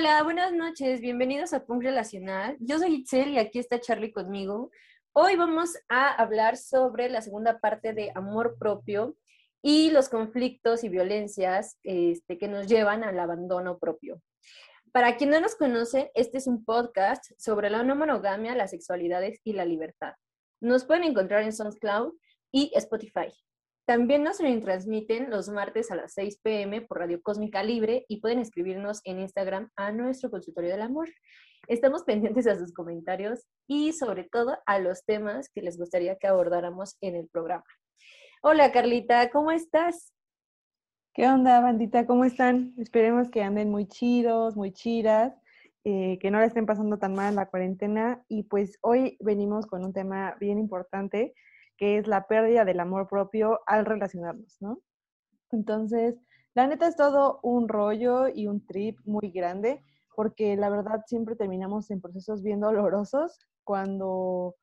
Hola, buenas noches, bienvenidos a Punk Relacional. Yo soy Itzel y aquí está Charlie conmigo. Hoy vamos a hablar sobre la segunda parte de amor propio y los conflictos y violencias este, que nos llevan al abandono propio. Para quien no nos conoce, este es un podcast sobre la no monogamia, las sexualidades y la libertad. Nos pueden encontrar en SoundCloud y Spotify. También nos transmiten los martes a las 6 pm por Radio Cósmica Libre y pueden escribirnos en Instagram a nuestro consultorio del amor. Estamos pendientes a sus comentarios y sobre todo a los temas que les gustaría que abordáramos en el programa. Hola Carlita, ¿cómo estás? ¿Qué onda, bandita? ¿Cómo están? Esperemos que anden muy chidos, muy chidas, eh, que no la estén pasando tan mal la cuarentena. Y pues hoy venimos con un tema bien importante que es la pérdida del amor propio al relacionarnos, ¿no? Entonces, la neta es todo un rollo y un trip muy grande, porque la verdad siempre terminamos en procesos bien dolorosos cuando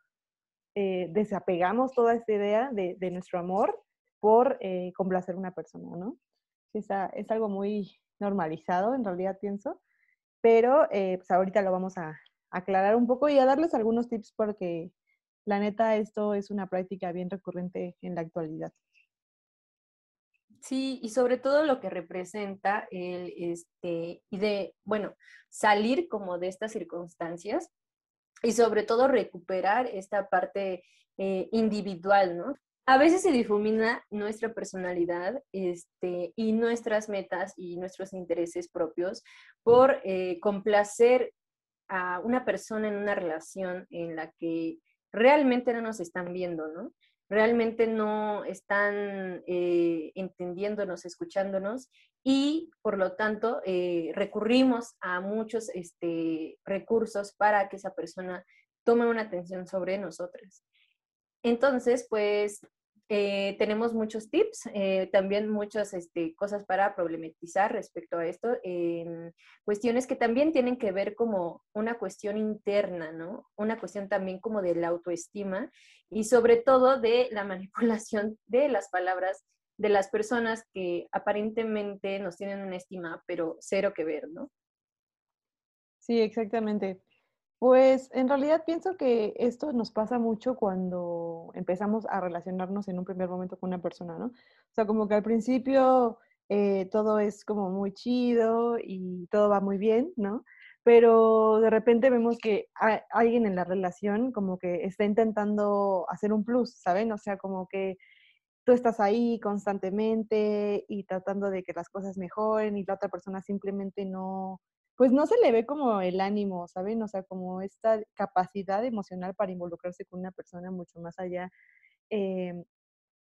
eh, desapegamos toda esta idea de, nuestro amor por eh, complacer a una persona, ¿no? Es, es algo muy normalizado, en realidad pienso, pero eh, pues ahorita lo vamos a aclarar un poco y a darles algunos tips porque la neta, esto es una práctica bien recurrente en la actualidad. Sí, y sobre todo lo que representa el, este, y de, bueno, salir como de estas circunstancias y sobre todo recuperar esta parte eh, individual, ¿no? A veces se difumina nuestra personalidad este, y nuestras metas y nuestros intereses propios por eh, complacer a una persona en una relación en la que realmente no nos están viendo, ¿no? Realmente no están eh, entendiéndonos, escuchándonos y por lo tanto eh, recurrimos a muchos este, recursos para que esa persona tome una atención sobre nosotras. Entonces, pues eh, tenemos muchos tips, eh, también muchas este, cosas para problematizar respecto a esto, cuestiones que también tienen que ver como una cuestión interna, ¿no? Una cuestión también como de la autoestima y sobre todo de la manipulación de las palabras de las personas que aparentemente nos tienen una estima, pero cero que ver, ¿no? Sí, exactamente. Pues en realidad pienso que esto nos pasa mucho cuando empezamos a relacionarnos en un primer momento con una persona, ¿no? O sea, como que al principio eh, todo es como muy chido y todo va muy bien, ¿no? Pero de repente vemos que hay alguien en la relación como que está intentando hacer un plus, ¿saben? O sea, como que tú estás ahí constantemente y tratando de que las cosas mejoren y la otra persona simplemente no, pues no se le ve como el ánimo, ¿saben? O sea, como esta capacidad emocional para involucrarse con una persona mucho más allá. Em,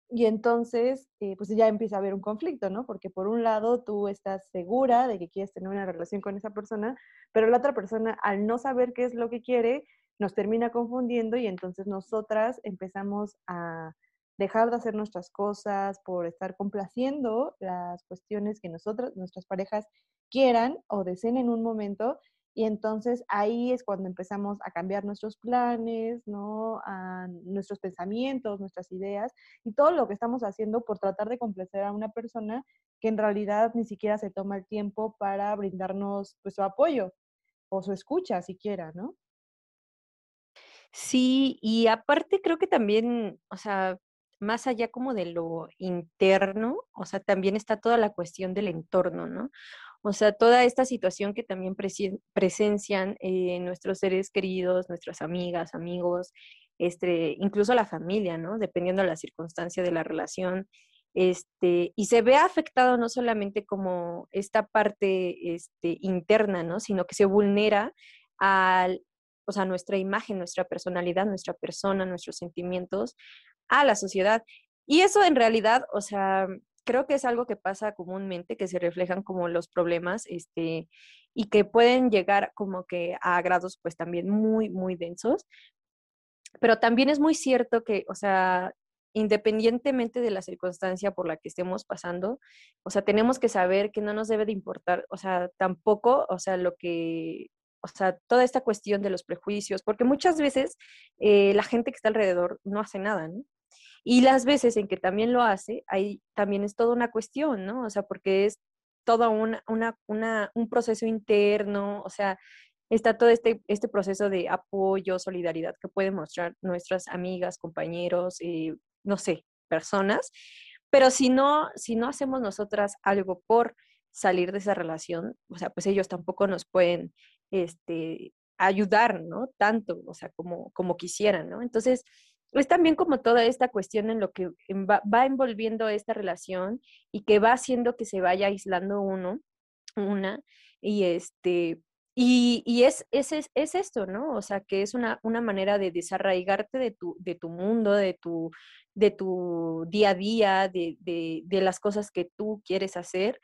y entonces, eh, pues ya empieza a haber un conflicto, ¿no? Porque por un lado tú estás segura de que quieres tener una relación con esa persona, pero la otra persona, al no saber qué es lo que quiere, nos termina confundiendo y entonces nosotras empezamos a dejar de hacer nuestras cosas, por estar complaciendo las cuestiones que nosotras, nuestras parejas quieran o deseen en un momento. Y entonces ahí es cuando empezamos a cambiar nuestros planes, ¿no? A nuestros pensamientos, nuestras ideas y todo lo que estamos haciendo por tratar de complacer a una persona que en realidad ni siquiera se toma el tiempo para brindarnos pues, su apoyo o su escucha siquiera, ¿no? Sí, y aparte creo que también, o sea, más allá como de lo interno, o sea, también está toda la cuestión del entorno, ¿no? O sea, toda esta situación que también presencian eh, nuestros seres queridos, nuestras amigas, amigos, este, incluso la familia, ¿no? Dependiendo de la circunstancia de la relación. Este, y se ve afectado no solamente como esta parte este, interna, ¿no? Sino que se vulnera al, o sea, nuestra imagen, nuestra personalidad, nuestra persona, nuestros sentimientos a la sociedad. Y eso en realidad, o sea, creo que es algo que pasa comúnmente, que se reflejan como los problemas, este, y que pueden llegar como que a grados pues también muy, muy densos. Pero también es muy cierto que, o sea, independientemente de la circunstancia por la que estemos pasando, o sea, tenemos que saber que no nos debe de importar, o sea, tampoco, o sea, lo que o sea, toda esta cuestión de los prejuicios, porque muchas veces eh, la gente que está alrededor no hace nada, ¿no? Y las veces en que también lo hace, ahí también es toda una cuestión, ¿no? O sea, porque es todo una, una, un proceso interno, o sea, está todo este, este proceso de apoyo, solidaridad que pueden mostrar nuestras amigas, compañeros, eh, no sé, personas. Pero si no, si no hacemos nosotras algo por salir de esa relación, o sea, pues ellos tampoco nos pueden este, ayudar, ¿no? Tanto, o sea, como, como quisieran, ¿no? Entonces, es también como toda esta cuestión en lo que va, envolviendo esta relación y que va haciendo que se vaya aislando uno, una, y este, y, y es, es, es, esto, ¿no? O sea, que es una, una manera de desarraigarte de tu, de tu mundo, de tu, de tu día a día, de, de, de las cosas que tú quieres hacer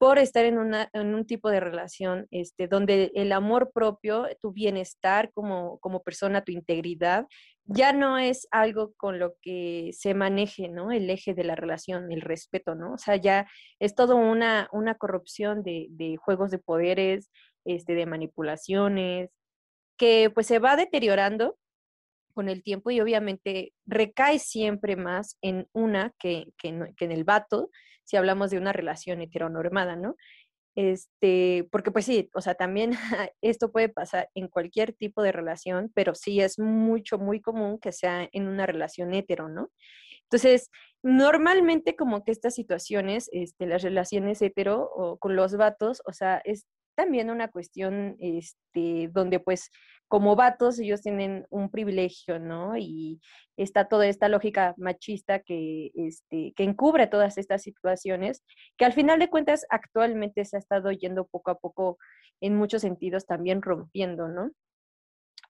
por estar en, un tipo de relación este, donde el amor propio, tu bienestar como, persona, tu integridad, ya no es algo con lo que se maneje, ¿no? El eje de la relación, el respeto, ¿no? O sea, ya es todo una, una corrupción de, de juegos de poderes, este, de manipulaciones, que pues se va deteriorando con el tiempo y obviamente recae siempre más en una que, que, en el vato, si hablamos de una relación heteronormada, ¿no? Este, porque pues sí, o sea, también esto puede pasar en cualquier tipo de relación, pero sí es mucho, muy común que sea en una relación hetero, ¿no? Entonces, normalmente como que estas situaciones, este, las relaciones hetero o con los vatos, o sea, es también una cuestión este, donde pues como vatos ellos tienen un privilegio, ¿no? Y está toda esta lógica machista que, este, que encubre todas estas situaciones, que al final de cuentas actualmente se ha estado yendo poco a poco en muchos sentidos también rompiendo, ¿no?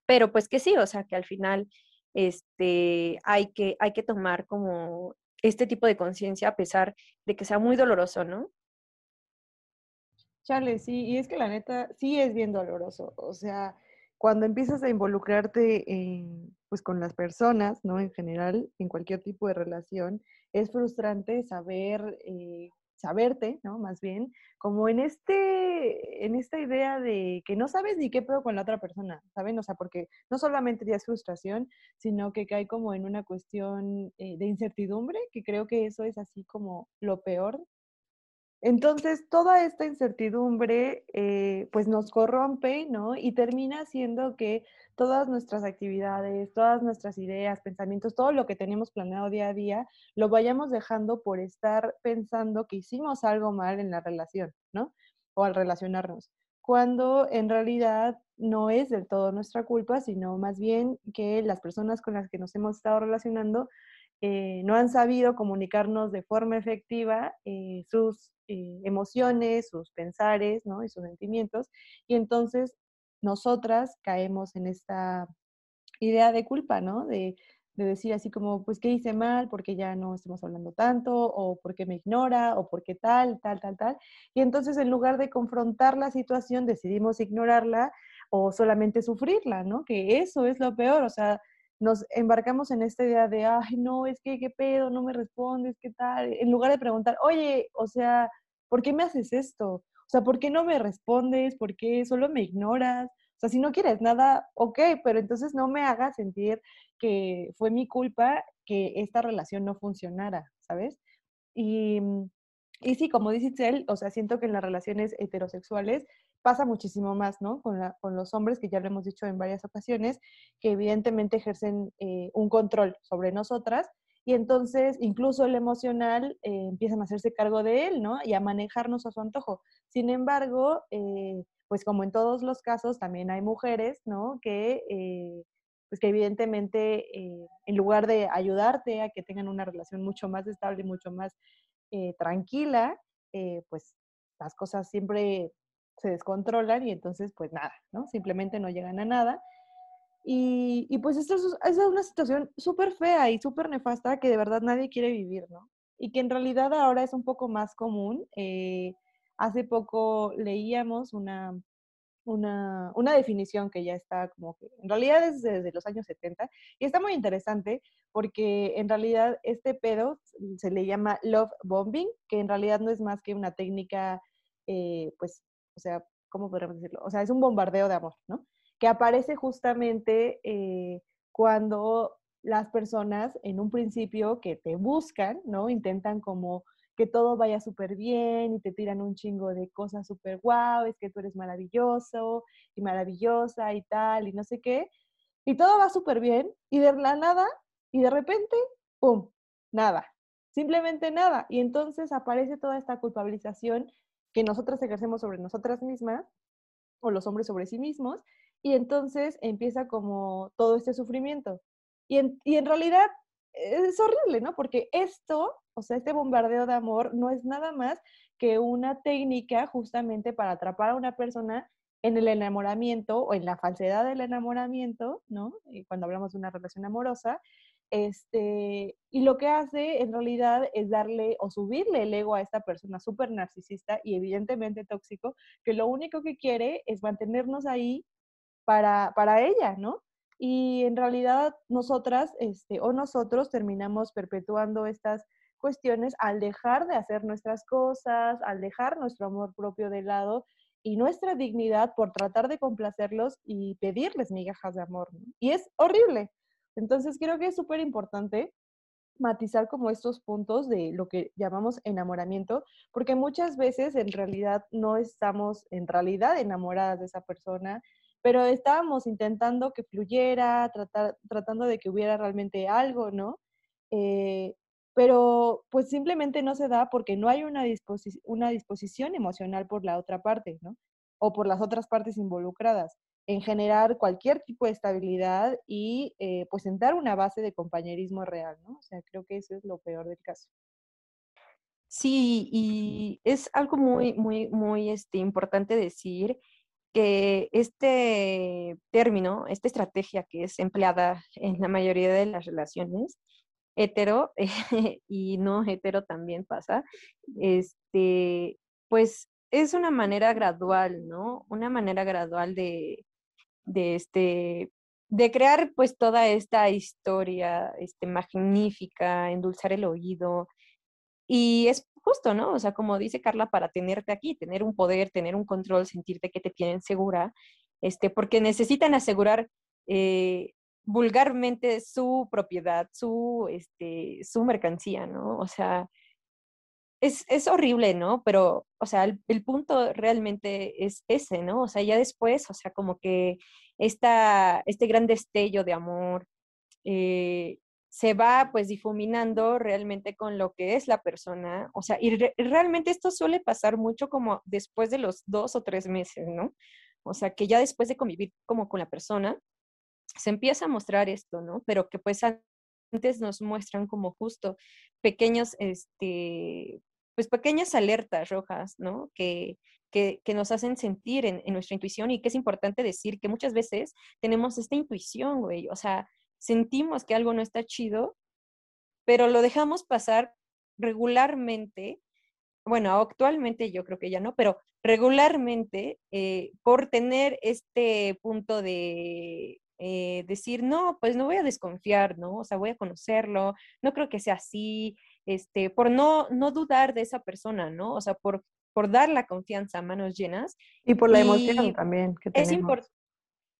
Pero pues que sí, o sea, que al final este, hay, que, hay que tomar como este tipo de conciencia a pesar de que sea muy doloroso, ¿no? Chale, sí, y es que la neta sí es bien doloroso. O sea, cuando empiezas a involucrarte en, pues con las personas, ¿no? En general, en cualquier tipo de relación, es frustrante saber, eh, saberte, ¿no? Más bien, como en este, en esta idea de que no sabes ni qué pedo con la otra persona, ¿saben? O sea, porque no solamente ya es frustración, sino que cae como en una cuestión eh, de incertidumbre, que creo que eso es así como lo peor entonces, toda esta incertidumbre, eh, pues nos corrompe, ¿no? Y termina haciendo que todas nuestras actividades, todas nuestras ideas, pensamientos, todo lo que tenemos planeado día a día, lo vayamos dejando por estar pensando que hicimos algo mal en la relación, ¿no? O al relacionarnos. Cuando en realidad no es del todo nuestra culpa, sino más bien que las personas con las que nos hemos estado relacionando eh, no han sabido comunicarnos de forma efectiva eh, sus eh, emociones, sus pensares, ¿no? Y sus sentimientos. Y entonces nosotras caemos en esta idea de culpa, ¿no? De, de decir así como, pues, ¿qué hice mal? porque ya no estamos hablando tanto? ¿O porque me ignora? ¿O porque tal, tal, tal, tal? Y entonces en lugar de confrontar la situación, decidimos ignorarla o solamente sufrirla, ¿no? Que eso es lo peor, o sea, nos embarcamos en esta idea de, ay, no, es que, ¿qué pedo? No me respondes, ¿qué tal? En lugar de preguntar, oye, o sea, ¿por qué me haces esto? O sea, ¿por qué no me respondes? ¿Por qué solo me ignoras? O sea, si no quieres nada, ok, pero entonces no me hagas sentir que fue mi culpa que esta relación no funcionara, ¿sabes? Y, y sí, como dice él, o sea, siento que en las relaciones heterosexuales pasa muchísimo más, ¿no? Con, los hombres, que ya lo hemos dicho en varias ocasiones, que evidentemente ejercen eh, un control sobre nosotras y entonces incluso el emocional eh, empiezan a hacerse cargo de él, ¿no? Y a manejarnos a su antojo. Sin embargo, eh, pues como en todos los casos, también hay mujeres, ¿no? Que, pues que evidentemente en lugar de ayudarte a que tengan una relación mucho más estable mucho más tranquila, pues las cosas siempre se descontrolan y entonces pues nada, ¿no? Simplemente no llegan a nada. Y, y pues esto es, una situación súper fea y súper nefasta que de verdad nadie quiere vivir, ¿no? Y que en realidad ahora es un poco más común. Eh, hace poco leíamos una, una, una, definición que ya está como que, en realidad es desde los años 70 y está muy interesante porque en realidad este pedo se le llama love bombing, que en realidad no es más que una técnica eh, pues o sea, ¿cómo podríamos decirlo? O sea, es un bombardeo de amor, ¿no? Que aparece justamente eh, cuando las personas en un principio que te buscan, ¿no? Intentan como que todo vaya súper bien y te tiran un chingo de cosas súper guau, es que tú eres maravilloso y maravillosa y tal y no sé qué. Y todo va súper bien y de la nada y de repente, ¡pum! Nada, simplemente nada. Y entonces aparece toda esta culpabilización que nosotras ejercemos sobre nosotras mismas o los hombres sobre sí mismos y entonces empieza como todo este sufrimiento. Y en, y en realidad es horrible, ¿no? Porque esto, o sea, este bombardeo de amor no es nada más que una técnica justamente para atrapar a una persona en el enamoramiento o en la falsedad del enamoramiento, ¿no? Y cuando hablamos de una relación amorosa, este, y lo que hace en realidad es darle o subirle el ego a esta persona súper narcisista y evidentemente tóxico, que lo único que quiere es mantenernos ahí para, para ella, ¿no? Y en realidad nosotras este, o nosotros terminamos perpetuando estas cuestiones al dejar de hacer nuestras cosas, al dejar nuestro amor propio de lado y nuestra dignidad por tratar de complacerlos y pedirles migajas de amor. Y es horrible. Entonces creo que es súper importante matizar como estos puntos de lo que llamamos enamoramiento, porque muchas veces en realidad no estamos en realidad enamoradas de esa persona, pero estábamos intentando que fluyera, tratar, tratando de que hubiera realmente algo, ¿no? Eh, pero pues simplemente no se da porque no hay una, una disposición emocional por la otra parte, ¿no? O por las otras partes involucradas en generar cualquier tipo de estabilidad y eh, pues sentar una base de compañerismo real, ¿no? O sea, creo que eso es lo peor del caso. Sí, y es algo muy, muy, muy este, importante decir que este término, esta estrategia que es empleada en la mayoría de las relaciones, hetero y no hetero también pasa, este, pues es una manera gradual, ¿no? Una manera gradual de, de este, de crear pues toda esta historia este, magnífica, endulzar el oído. Y es justo, ¿no? O sea, como dice Carla, para tenerte aquí, tener un poder, tener un control, sentirte que te tienen segura, este, porque necesitan asegurar eh, vulgarmente su propiedad, su, este, su mercancía, ¿no? O sea, es, es horrible, ¿no? Pero, o sea, el, punto realmente es ese, ¿no? O sea, ya después, o sea, como que esta, este gran destello de amor, eh, se va pues difuminando realmente con lo que es la persona. O sea, y realmente esto suele pasar mucho como después de los dos o tres meses, ¿no? O sea, que ya después de convivir como con la persona, se empieza a mostrar esto, ¿no? Pero que pues antes nos muestran como justo pequeños, este, pues pequeñas alertas rojas, ¿no? Que, que, nos hacen sentir en, en, nuestra intuición y que es importante decir que muchas veces tenemos esta intuición, güey, o sea, sentimos que algo no está chido, pero lo dejamos pasar regularmente, bueno, actualmente yo creo que ya no, pero regularmente eh, por tener este punto de eh, decir, no, pues no voy a desconfiar, ¿no? O sea, voy a conocerlo, no creo que sea así, este, por no, no dudar de esa persona, ¿no? O sea, por, por dar la confianza a manos llenas. Y por la emoción también que. Es importante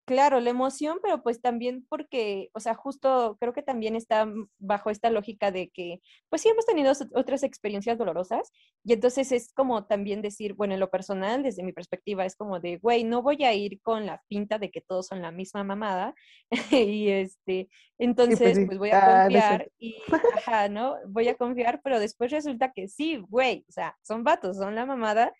Claro, la emoción, pero pues también porque, o sea, justo creo que también está bajo esta lógica de que, pues sí hemos tenido otras experiencias dolorosas y entonces es como también decir, bueno, en lo personal, desde mi perspectiva, es como de, güey, no voy a ir con la pinta de que todos son la misma mamada y este, pues entonces pues, voy a ah, confiar y, ajá, ¿no? Voy a confiar, pero después resulta que sí, güey, o sea, son vatos, son la mamada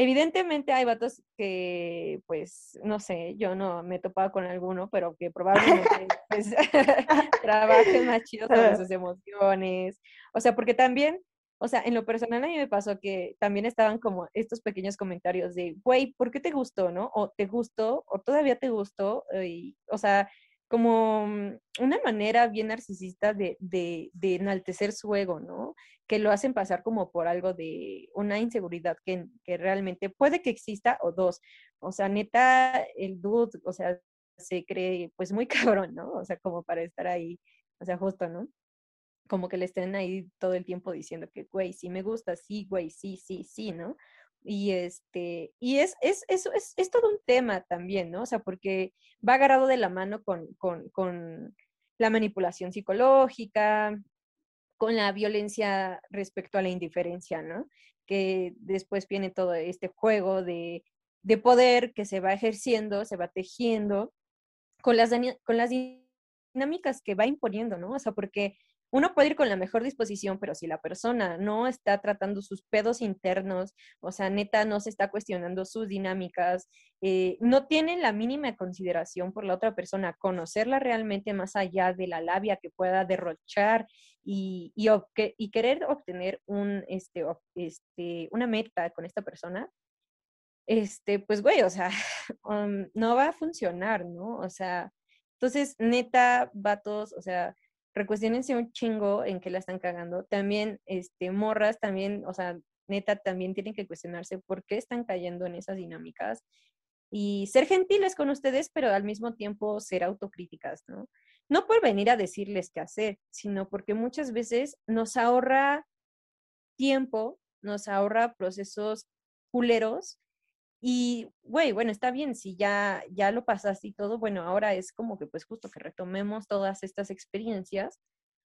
Evidentemente hay vatos que, pues, no sé, yo no me he topado con alguno, pero que probablemente pues, trabajen más chido sobre sus emociones. O sea, porque también, o sea, en lo personal a mí me pasó que también estaban como estos pequeños comentarios de, güey, ¿por qué te gustó, no? O te gustó, o todavía te gustó, y, o sea, como mm, una manera bien narcisista de, de, enaltecer su ego, ¿no? Que lo hacen pasar como por algo de una inseguridad que, que, realmente puede que exista o dos. O sea, neta, el dude, o sea, se cree pues muy cabrón, ¿no? O sea, como para estar ahí, o sea, justo, ¿no? Como que le estén ahí todo el tiempo diciendo que, güey, sí me gusta, sí, güey, sí, sí, sí, ¿no? Y este, y es, es, es, es, es todo un tema también, ¿no? O sea, porque va agarrado de la mano con, con, con la manipulación psicológica, con la violencia respecto a la indiferencia, ¿no? Que después viene todo este juego de, de poder que se va ejerciendo, se va tejiendo con las, con las dinámicas que va imponiendo, ¿no? O sea, porque uno puede ir con la mejor disposición, pero si la persona no está tratando sus pedos internos, o sea, neta, no se está cuestionando sus dinámicas, eh, no tiene la mínima consideración por la otra persona, conocerla realmente más allá de la labia que pueda derrochar y, querer obtener este, este, una meta con esta persona, este, pues, güey, o sea, um, no va a funcionar, ¿no? O sea, entonces, neta, vatos, o sea, recuestionense un chingo en que la están cagando. También, este, morras, también, o sea, neta, también tienen que cuestionarse por qué están cayendo en esas dinámicas y ser gentiles con ustedes, pero al mismo tiempo ser autocríticas, ¿no? No por venir a decirles qué hacer, sino porque muchas veces nos ahorra tiempo, nos ahorra procesos culeros y, güey, bueno, está bien, si ya, ya lo pasaste y todo, bueno, ahora es como que pues justo que retomemos todas estas experiencias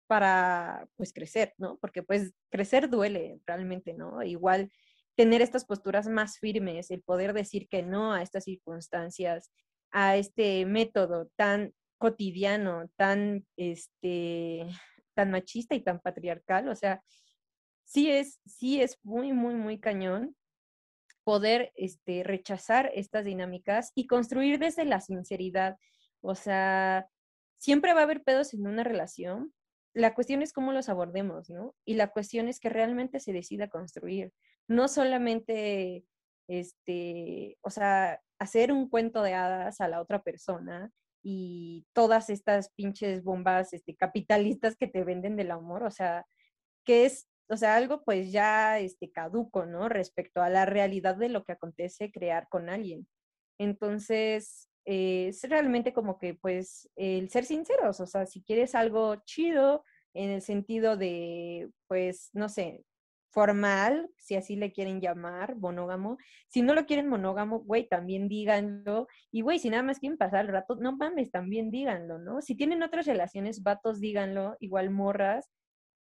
para pues crecer, ¿no? Porque pues crecer duele realmente, ¿no? Igual tener estas posturas más firmes, el poder decir que no a estas circunstancias, a este método tan cotidiano, tan, este, tan machista y tan patriarcal, o sea, sí es, sí es muy, muy, muy cañón poder este, rechazar estas dinámicas y construir desde la sinceridad. O sea, siempre va a haber pedos en una relación. La cuestión es cómo los abordemos, ¿no? Y la cuestión es que realmente se decida construir. No solamente, este, o sea, hacer un cuento de hadas a la otra persona y todas estas pinches bombas este, capitalistas que te venden del amor, o sea, que es o sea, algo pues ya este, caduco, ¿no? Respecto a la realidad de lo que acontece crear con alguien. Entonces, eh, es realmente como que pues el ser sinceros, o sea, si quieres algo chido en el sentido de, pues, no sé, formal, si así le quieren llamar, monógamo. Si no lo quieren monógamo, güey, también díganlo. Y güey, si nada más quieren pasar el rato, no mames, también díganlo, ¿no? Si tienen otras relaciones, vatos, díganlo, igual morras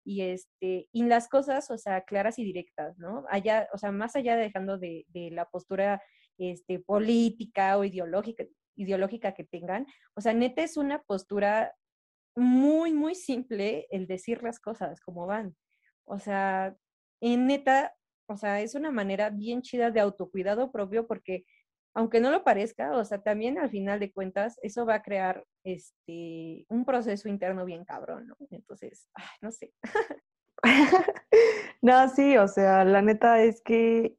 y este y las cosas, o sea, claras y directas, ¿no? Allá, o sea, más allá de dejando de, de la postura este, política o ideológica, ideológica que tengan, o sea, neta es una postura muy, muy simple el decir las cosas como van. O sea, en neta, o sea, es una manera bien chida de autocuidado propio porque aunque no lo parezca, o sea, también al final de cuentas, eso va a crear este, un proceso interno bien cabrón, ¿no? Entonces, no sé. no, sí, o sea, la neta es que,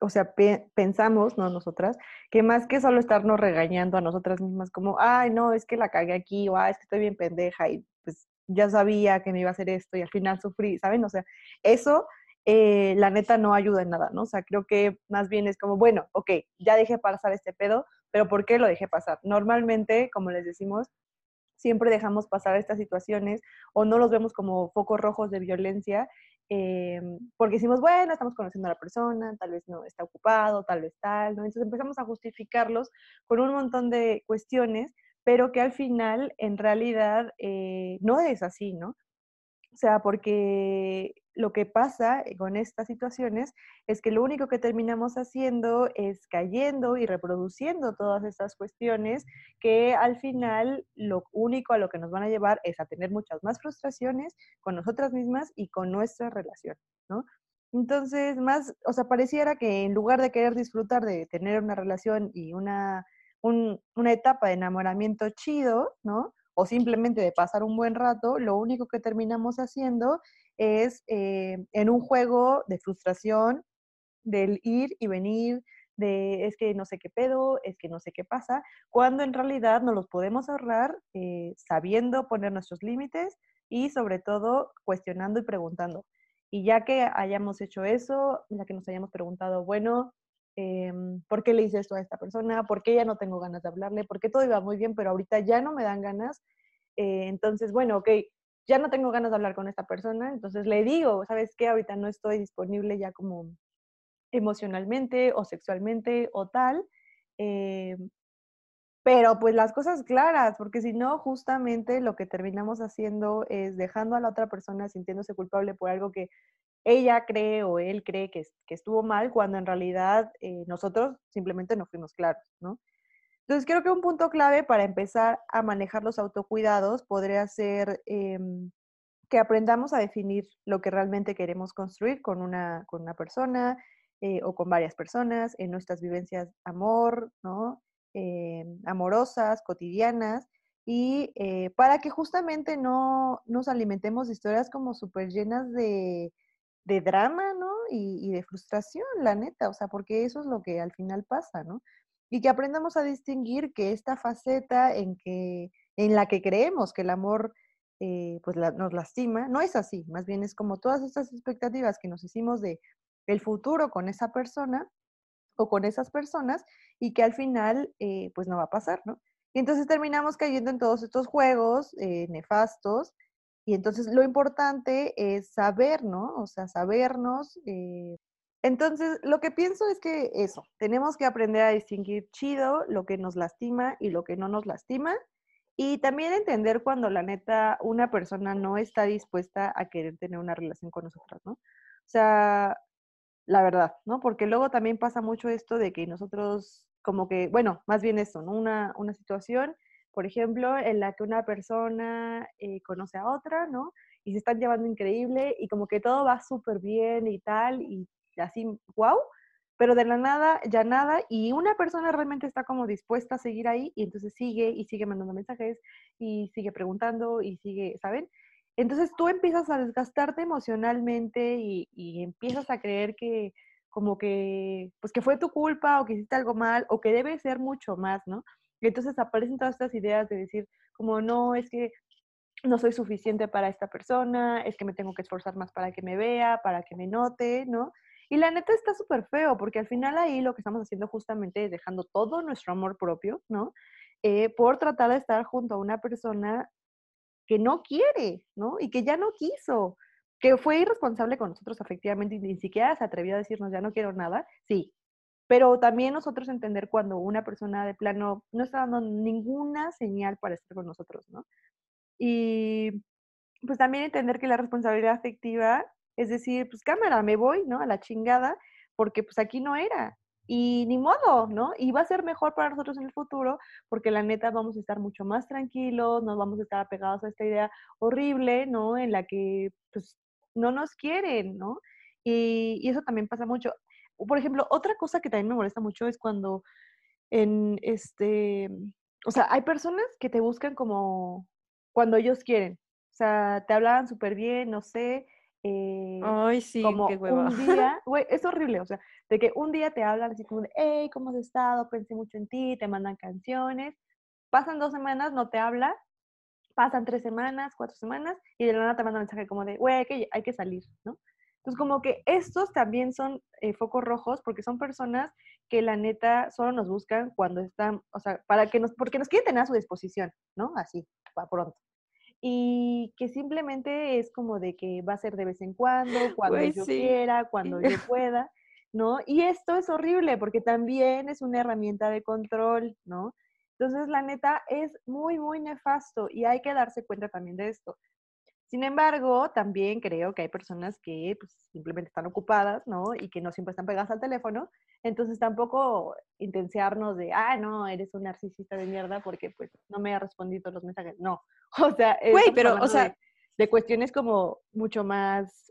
o sea, pensamos, no nosotras, que más que solo estarnos regañando a nosotras mismas, como, ay, no, es que la cagué aquí, o ay, es que estoy bien pendeja, y pues ya sabía que me iba a hacer esto, y al final sufrí, ¿saben? O sea, eso eh, la neta no ayuda en nada, ¿no? O sea, creo que más bien es como, bueno, ok, ya dejé pasar este pedo, pero ¿por qué lo dejé pasar? Normalmente, como les decimos, siempre dejamos pasar estas situaciones o no los vemos como focos rojos de violencia eh, porque decimos, bueno, estamos conociendo a la persona, tal vez no está ocupado, tal vez tal, ¿no? Entonces empezamos a justificarlos con un montón de cuestiones, pero que al final en realidad eh, no es así, ¿no? O sea, porque lo que pasa con estas situaciones es que lo único que terminamos haciendo es cayendo y reproduciendo todas estas cuestiones que al final lo único a lo que nos van a llevar es a tener muchas más frustraciones con nosotras mismas y con nuestra relación, ¿no? Entonces, más, o sea, pareciera que en lugar de querer disfrutar de tener una relación y una, una etapa de enamoramiento chido, ¿no? O simplemente de pasar un buen rato, lo único que terminamos haciendo es eh, en un juego de frustración, del ir y venir, de es que no sé qué pedo, es que no sé qué pasa, cuando en realidad nos los podemos ahorrar eh, sabiendo poner nuestros límites y sobre todo cuestionando y preguntando. Y ya que hayamos hecho eso, ya que nos hayamos preguntado, bueno, em, ¿por qué le hice esto a esta persona? ¿Por qué ya no tengo ganas de hablarle? ¿Por qué todo iba muy bien, pero ahorita ya no me dan ganas? Eh, entonces, bueno, ok, ya no tengo ganas de hablar con esta persona, entonces le digo, ¿sabes qué? Ahorita no estoy disponible ya como emocionalmente o sexualmente o tal, eh, pero pues las cosas claras, porque si no, justamente lo que terminamos haciendo es dejando a la otra persona sintiéndose culpable por algo que ella cree o él cree que, que estuvo mal, cuando en realidad eh, nosotros simplemente no fuimos claros, ¿no? Entonces creo que un punto clave para empezar a manejar los autocuidados podría ser em, que aprendamos a definir lo que realmente queremos construir con una, con una persona eh, o con varias personas en nuestras vivencias amor, ¿no? Eh, amorosas, cotidianas, y eh, para que justamente no nos alimentemos de historias como súper llenas de, drama, ¿no? Y, y, de frustración, la neta, o sea, porque eso es lo que al final pasa, ¿no? Y que aprendamos a distinguir que esta faceta en, que, en la que creemos que el amor eh, pues nos lastima, no es así, más bien es como todas estas expectativas que nos hicimos de el futuro con esa persona o con esas personas y que al final eh, pues no va a pasar, ¿no? Y entonces terminamos cayendo en todos estos juegos eh, nefastos y entonces lo importante es saber, ¿no? O sea, sabernos. Entonces, lo que pienso es que eso, tenemos que aprender a distinguir chido lo que nos lastima y lo que no nos lastima y también entender cuando la neta una persona no está dispuesta a querer tener una relación con nosotros, ¿no? O sea, la verdad, ¿no? Porque luego también pasa mucho esto de que nosotros, como que, bueno, más bien eso, ¿no? Una, una situación, por ejemplo, en la que una persona eh, conoce a otra, ¿no? Y se están llevando increíble y como que todo va súper bien y tal, y así, wow, pero de la nada, ya nada, y una persona realmente está como dispuesta a seguir ahí, y entonces sigue y sigue mandando mensajes, y sigue preguntando, y sigue, ¿saben? Entonces tú empiezas a desgastarte emocionalmente y, y empiezas a creer que como que, pues que fue tu culpa o que hiciste algo mal o que debe ser mucho más, ¿no? Y entonces aparecen todas estas ideas de decir, como no, es que no soy suficiente para esta persona, es que me tengo que esforzar más para que me vea, para que me note, ¿no? Y la neta está súper feo, porque al final ahí lo que estamos haciendo justamente es dejando todo nuestro amor propio, ¿no? Eh, por tratar de estar junto a una persona que no quiere, ¿no? Y que ya no quiso, que fue irresponsable con nosotros efectivamente y ni siquiera se atrevió a decirnos ya no quiero nada, sí. Pero también nosotros entender cuando una persona de plano no está dando ninguna señal para estar con nosotros, ¿no? Y pues también entender que la responsabilidad afectiva es decir, pues cámara, me voy, ¿no? A la chingada, porque pues aquí no era. Y ni modo, ¿no? Y va a ser mejor para nosotros en el futuro, porque la neta vamos a estar mucho más tranquilos, no vamos a estar apegados a esta idea horrible, ¿no? En la que pues no nos quieren, ¿no? Y, y eso también pasa mucho. Por ejemplo, otra cosa que también me molesta mucho es cuando en este, o sea, hay personas que te buscan como cuando ellos quieren. O sea, te hablaban súper bien, no sé, eh, Ay, sí, como qué un día, güey, es horrible, o sea, de que un día te hablan así como de, hey, ¿cómo has estado? Pensé mucho en ti, te mandan canciones, pasan dos semanas, no te habla, pasan tres semanas, cuatro semanas, y de la nada te manda un mensaje como de, güey, hay que, hay que salir, ¿no? Entonces, como que estos también son eh, focos rojos porque son personas que la neta solo nos buscan cuando están, o sea, para que nos, porque nos quieren tener a su disposición, ¿no? Así, para pronto y que simplemente es como de que va a ser de vez en cuando, cuando yo quiera, cuando yo pueda, ¿no? Y esto es horrible porque también es una herramienta de control, ¿no? Entonces, la neta es muy, muy nefasto y hay que darse cuenta también de esto. Sin embargo, también creo que hay personas que pues, simplemente están ocupadas, ¿no? Y que no siempre están pegadas al teléfono. Entonces tampoco intensiarnos de, ah, no, eres un narcisista de mierda porque pues no me ha respondido los mensajes. No, o sea, Güey, pero, o sea, de, cuestiones como mucho más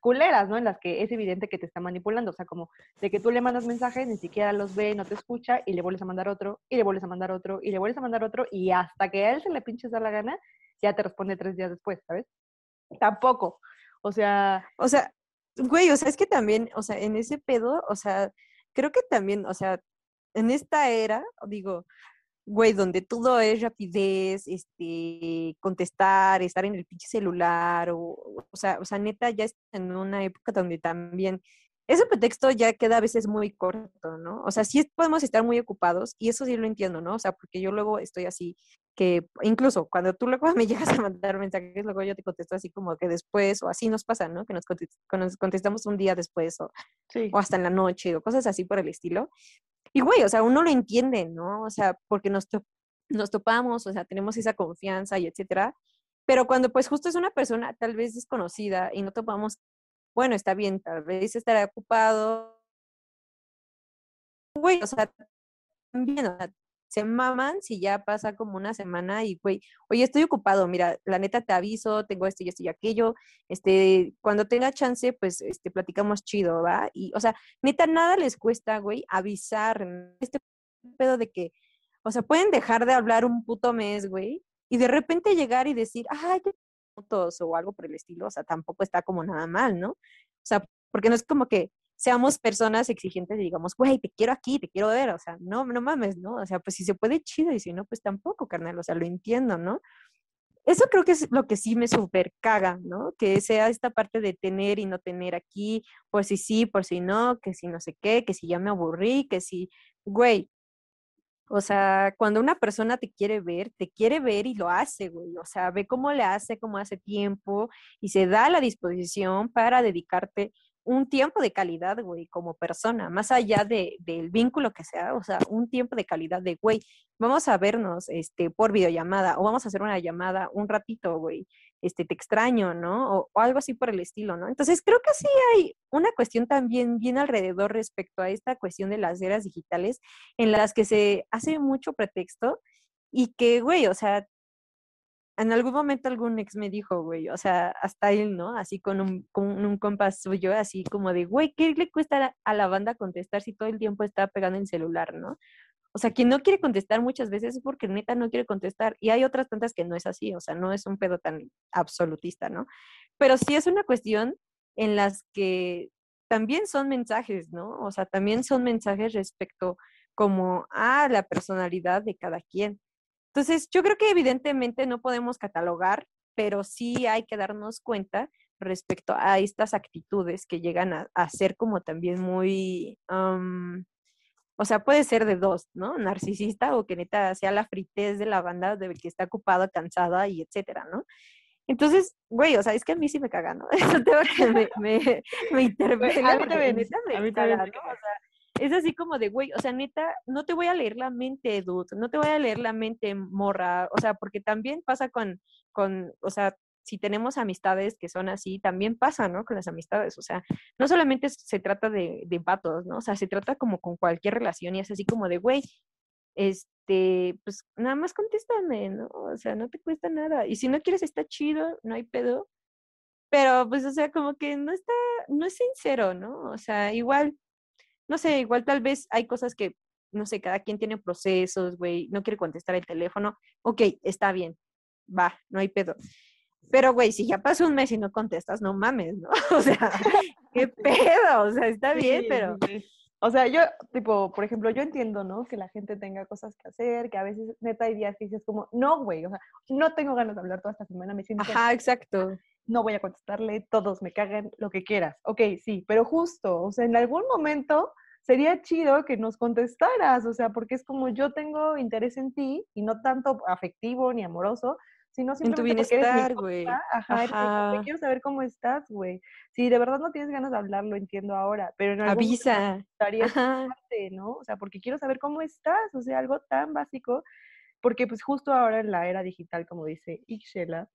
culeras, ¿no? En las que es evidente que te está manipulando. O sea, como de que tú le mandas mensajes, ni siquiera los ve, no te escucha y le vuelves a mandar otro, y le vuelves a mandar otro, y le vuelves a mandar otro, y hasta que a él se le pinches dar la gana, ya te responde tres días después, ¿sabes? Tampoco. O sea. O sea, güey, o sea, es que también, o sea, en ese pedo, o sea, creo que también, o sea, en esta era, digo, güey, donde todo es rapidez, este, contestar, estar en el pinche celular, o, o sea, o sea, neta, ya está en una época donde también ese pretexto ya queda a veces muy corto, ¿no? O sea, sí podemos estar muy ocupados y eso sí lo entiendo, ¿no? O sea, porque yo luego estoy así, que incluso cuando tú luego me llegas a mandar mensajes, luego yo te contesto así como que después, o así nos pasa, ¿no? Que nos, contestamos un día después o, o hasta en la noche o cosas así por el estilo. Y güey, o sea, uno lo entiende, ¿no? O sea, porque nos, nos topamos, o sea, tenemos esa confianza y etcétera. Pero cuando pues justo es una persona tal vez desconocida y no topamos, bueno, está bien, tal vez estará ocupado. Güey, o sea, también, o sea, se maman si ya pasa como una semana y, güey, oye, estoy ocupado, mira, la neta te aviso, tengo esto y esto y aquello, este, cuando tenga chance, pues, este, platicamos chido, ¿va? Y, o sea, neta, nada les cuesta, güey, avisar, este pedo de que, o sea, pueden dejar de hablar un puto mes, güey, y de repente llegar y decir, ay, fotos o algo por el estilo, o sea, tampoco está como nada mal, ¿no? O sea, porque no es como que seamos personas exigentes y digamos, güey, te quiero aquí, te quiero ver, o sea, no, no mames, ¿no? O sea, pues si se puede, chido, y si no, pues tampoco, carnal, o sea, lo entiendo, ¿no? Eso creo que es lo que sí me super caga, ¿no? Que sea esta parte de tener y no tener aquí, por si sí, por si no, que si no sé qué, que si ya me aburrí, que si, güey, o sea, cuando una persona te quiere ver, te quiere ver y lo hace, güey. O sea, ve cómo le hace, cómo hace tiempo y se da la disposición para dedicarte un tiempo de calidad, güey, como persona, más allá de, del vínculo que sea, o sea, un tiempo de calidad de, güey, vamos a vernos este, por videollamada o vamos a hacer una llamada un ratito, güey, este, te extraño, ¿no? O, algo así por el estilo, ¿no? Entonces, creo que sí hay una cuestión también bien alrededor respecto a esta cuestión de las eras digitales en las que se hace mucho pretexto y que, güey, o sea, en algún momento algún ex me dijo, güey, o sea, hasta él, ¿no? Así con un, con un compás suyo, así como de, güey, ¿qué le cuesta a la banda contestar si todo el tiempo está pegando en celular, ¿no? O sea, quien no quiere contestar muchas veces es porque neta no quiere contestar. Y hay otras tantas que no es así, o sea, no es un pedo tan absolutista, ¿no? Pero sí es una cuestión en las que también son mensajes, ¿no? O sea, también son mensajes respecto como a la personalidad de cada quien. Entonces, yo creo que evidentemente no podemos catalogar, pero sí hay que darnos cuenta respecto a estas actitudes que llegan a, ser como también muy, o sea, puede ser de dos, ¿no? Narcisista o que neta sea la fritez de la banda de que está ocupada, cansada y etcétera, ¿no? Entonces, güey, o sea, es que a mí sí me caga, ¿no? Eso tengo que me, me, me interpela. A neta me caga, ¿no? O sea, es así como de, güey, o sea, neta, no te voy a leer la mente, dude, no te voy a leer la mente, morra, o sea, porque también pasa con, con, o sea, si tenemos amistades que son así, también pasa, ¿no? Con las amistades, o sea, no solamente se trata de, de patos, ¿no? O sea, se trata como con cualquier relación y es así como de, güey, este, pues nada más contéstame, ¿no? O sea, no te cuesta nada. Y si no quieres, está chido, no hay pedo. Pero, pues, o sea, como que no está, no es sincero, ¿no? O sea, igual no sé, igual tal vez hay cosas que, no sé, cada quien tiene procesos, güey, no quiere contestar el teléfono, ok, está bien, va, no hay pedo. Pero, güey, si ya pasó un mes y no contestas, no mames, ¿no? O sea, qué pedo, o sea, está bien, pero... O sea, yo, tipo, por ejemplo, yo entiendo, ¿no? Que la gente tenga cosas que hacer, que a veces neta hay días que dices como, no, güey, o sea, no tengo ganas de hablar toda esta semana, me siento... Ajá, exacto. No voy a contestarle, todos me cagan, lo que quieras. Ok, sí, pero justo, o sea, en algún momento sería chido que nos contestaras, o sea, porque es como yo tengo interés en ti y no tanto afectivo ni amoroso, sino simplemente en tu bienestar, güey. Ajá, quiero saber cómo estás, güey. Si de verdad no tienes ganas de hablar, lo entiendo ahora, pero en algún avisa, estaría ¿no? O sea, porque quiero saber cómo estás, o sea, algo tan básico, porque pues justo ahora en la era digital, como dice Ixchela,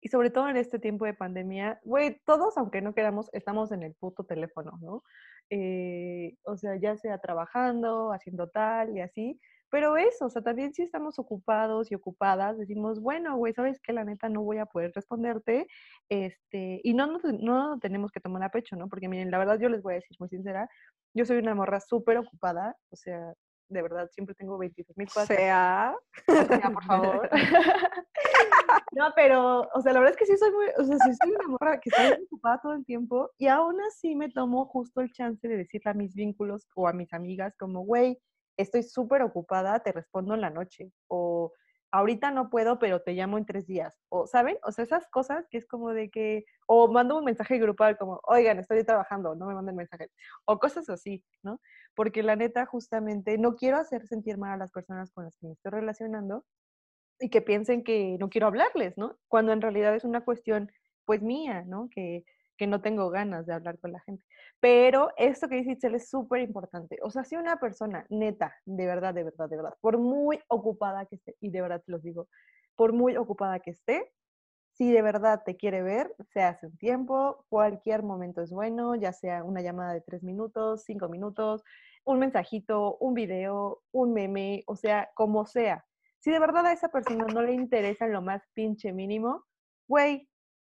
y sobre todo en este tiempo de pandemia, güey, todos, aunque no queramos, estamos en el puto teléfono, ¿no? Eh, o sea, ya sea trabajando, haciendo tal y así, pero eso, o sea, también si estamos ocupados y ocupadas, decimos, bueno, güey, ¿sabes qué? La neta no voy a poder responderte, este, y no, no, no tenemos que tomar a pecho, ¿no? Porque miren, la verdad yo les voy a decir muy sincera, yo soy una morra súper ocupada, o sea, de verdad, siempre tengo 22 mil cosas. Sea. sea, por favor. no, pero, o sea, la verdad es que sí soy muy, o sea, sí soy una morra que está ocupada todo el tiempo y aún así me tomo justo el chance de decirle a mis vínculos o a mis amigas como, güey, estoy súper ocupada, te respondo en la noche. O ahorita no puedo, pero te llamo en tres días. O, ¿saben? O sea, esas cosas que es como de que, o mando un mensaje grupal como, oigan, estoy trabajando, no me manden mensajes. O cosas así, ¿no? Porque la neta, justamente, no quiero hacer sentir mal a las personas con las que me estoy relacionando y que piensen que no quiero hablarles, ¿no? Cuando en realidad es una cuestión, pues mía, ¿no? Que, que no tengo ganas de hablar con la gente. Pero esto que dice Itzel es súper importante. O sea, si una persona neta, de verdad, de verdad, de verdad, por muy ocupada que esté, y de verdad te los digo, por muy ocupada que esté, si de verdad te quiere ver, se hace un tiempo, cualquier momento es bueno, ya sea una llamada de tres minutos, cinco minutos, un mensajito, un video, un meme, o sea, como sea. Si de verdad a esa persona no le interesa lo más pinche mínimo, güey,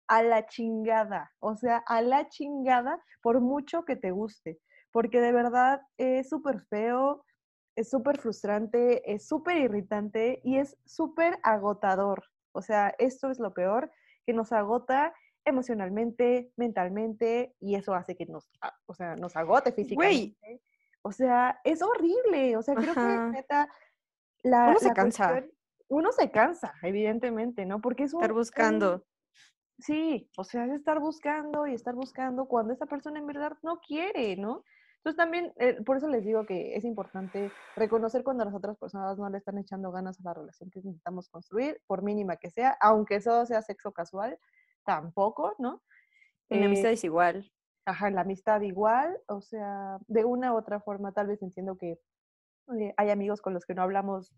a la chingada, o sea, a la chingada por mucho que te guste, porque de verdad es súper feo, es súper frustrante, es súper irritante y es súper agotador. O sea, esto es lo peor, que nos agota emocionalmente, mentalmente, y eso hace que nos, o sea, nos agote físicamente. O sea, es horrible. O sea, creo que neta, la, uno se cansa. uno se cansa, evidentemente, ¿no? Porque es un, Estar buscando. sí, o sea, es estar buscando y estar buscando cuando esa persona en verdad no quiere, ¿no? Entonces también, eh, por eso les digo que es importante reconocer cuando las otras personas no le están echando ganas a la relación que necesitamos construir, por mínima que sea, aunque eso sea sexo casual, tampoco, ¿no? En la amistad eh, es igual. Ajá, en la amistad igual, o sea, de una u otra forma, tal vez entiendo que eh, hay amigos con los que no hablamos